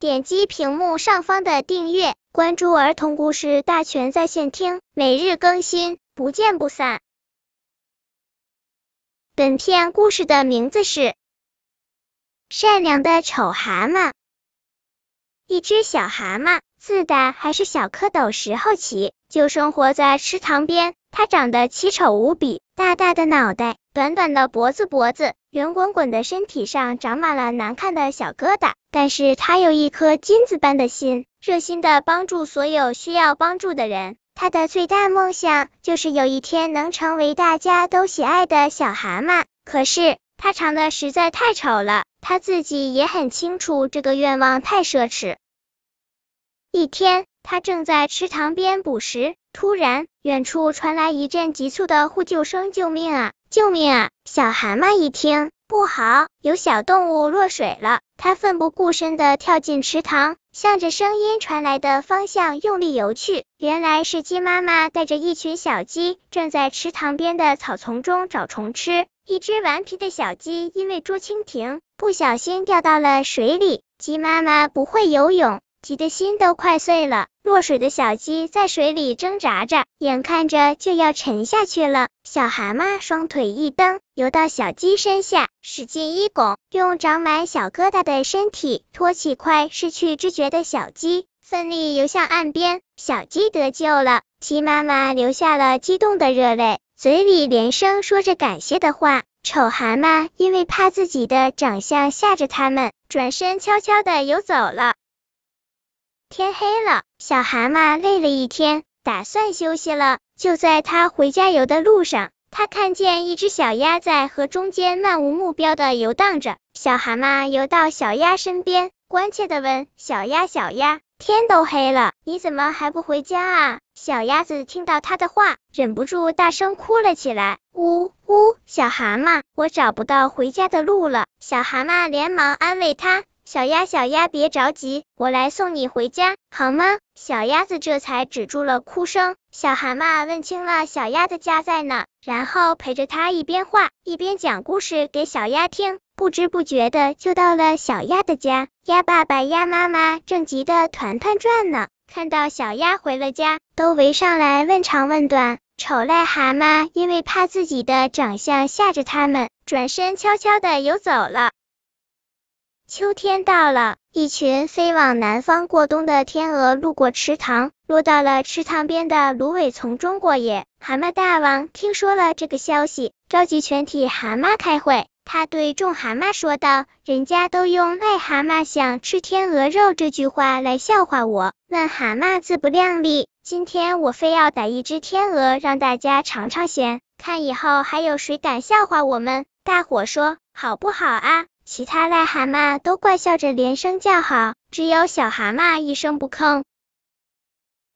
点击屏幕上方的订阅，关注儿童故事大全在线听，每日更新，不见不散。本片故事的名字是《善良的丑蛤蟆》。一只小蛤蟆，自打还是小蝌蚪时候起，就生活在池塘边。它长得奇丑无比，大大的脑袋，短短的脖子，脖子圆滚滚的身体上长满了难看的小疙瘩。但是它有一颗金子般的心，热心的帮助所有需要帮助的人。它的最大梦想就是有一天能成为大家都喜爱的小蛤蟆。可是它长得实在太丑了，它自己也很清楚这个愿望太奢侈。一天，它正在池塘边捕食。突然，远处传来一阵急促的呼救声：“救命啊！救命啊！”小蛤蟆一听，不好，有小动物落水了。它奋不顾身地跳进池塘，向着声音传来的方向用力游去。原来是鸡妈妈带着一群小鸡，正在池塘边的草丛中找虫吃。一只顽皮的小鸡因为捉蜻蜓，不小心掉到了水里。鸡妈妈不会游泳。急得心都快碎了，落水的小鸡在水里挣扎着，眼看着就要沉下去了。小蛤蟆双腿一蹬，游到小鸡身下，使劲一拱，用长满小疙瘩的身体托起快失去知觉的小鸡，奋力游向岸边。小鸡得救了，鸡妈妈流下了激动的热泪，嘴里连声说着感谢的话。丑蛤蟆因为怕自己的长相吓着他们，转身悄悄的游走了。天黑了，小蛤蟆累了一天，打算休息了。就在他回家游的路上，他看见一只小鸭在河中间漫无目标的游荡着。小蛤蟆游到小鸭身边，关切的问：“小鸭，小鸭，天都黑了，你怎么还不回家啊？”小鸭子听到他的话，忍不住大声哭了起来：“呜呜，小蛤蟆，我找不到回家的路了。”小蛤蟆连忙安慰他。小鸭，小鸭，别着急，我来送你回家，好吗？小鸭子这才止住了哭声。小蛤蟆问清了小鸭的家在哪，然后陪着它一边画一边讲故事给小鸭听。不知不觉的就到了小鸭的家，鸭爸爸、鸭妈妈正急得团团转呢。看到小鸭回了家，都围上来问长问短。丑癞蛤蟆因为怕自己的长相吓着他们，转身悄悄的游走了。秋天到了，一群飞往南方过冬的天鹅路过池塘，落到了池塘边的芦苇丛中过夜。蛤蟆大王听说了这个消息，召集全体蛤蟆开会。他对众蛤蟆说道：“人家都用癞蛤蟆想吃天鹅肉这句话来笑话我，癞蛤蟆自不量力。今天我非要逮一只天鹅，让大家尝尝鲜，看以后还有谁敢笑话我们。”大伙说：“好不好啊？”其他癞蛤蟆都怪笑着连声叫好，只有小蛤蟆一声不吭。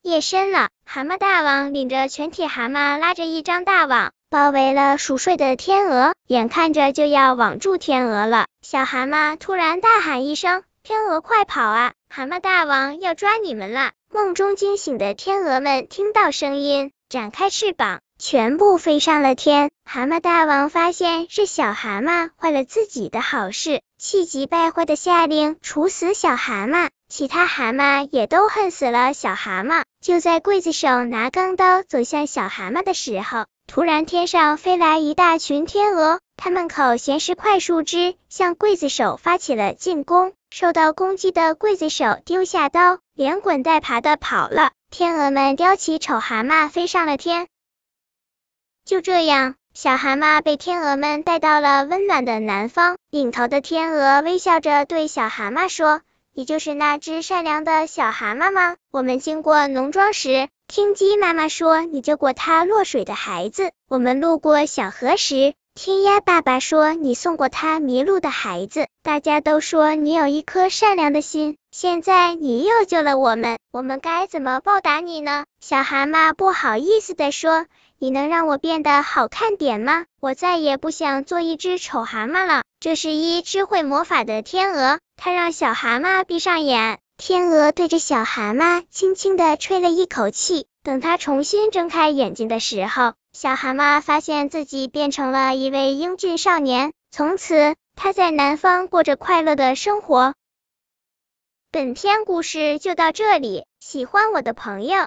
夜深了，蛤蟆大王领着全体蛤蟆拉着一张大网，包围了熟睡的天鹅，眼看着就要网住天鹅了。小蛤蟆突然大喊一声：“天鹅快跑啊！蛤蟆大王要抓你们了！”梦中惊醒的天鹅们听到声音，展开翅膀。全部飞上了天。蛤蟆大王发现是小蛤蟆坏了自己的好事，气急败坏的下令处死小蛤蟆。其他蛤蟆也都恨死了小蛤蟆。就在刽子手拿钢刀走向小蛤蟆的时候，突然天上飞来一大群天鹅，它们口衔石块树枝，向刽子手发起了进攻。受到攻击的刽子手丢下刀，连滚带爬的跑了。天鹅们叼起丑蛤蟆飞上了天。就这样，小蛤蟆被天鹅们带到了温暖的南方。领头的天鹅微笑着对小蛤蟆说：“你就是那只善良的小蛤蟆吗？我们经过农庄时，听鸡妈妈说你救过它落水的孩子；我们路过小河时，听鸭爸爸说你送过它迷路的孩子。大家都说你有一颗善良的心。现在你又救了我们，我们该怎么报答你呢？”小蛤蟆不好意思的说。你能让我变得好看点吗？我再也不想做一只丑蛤蟆了。这是一只会魔法的天鹅，它让小蛤蟆闭上眼。天鹅对着小蛤蟆轻轻的吹了一口气，等它重新睁开眼睛的时候，小蛤蟆发现自己变成了一位英俊少年。从此，他在南方过着快乐的生活。本篇故事就到这里，喜欢我的朋友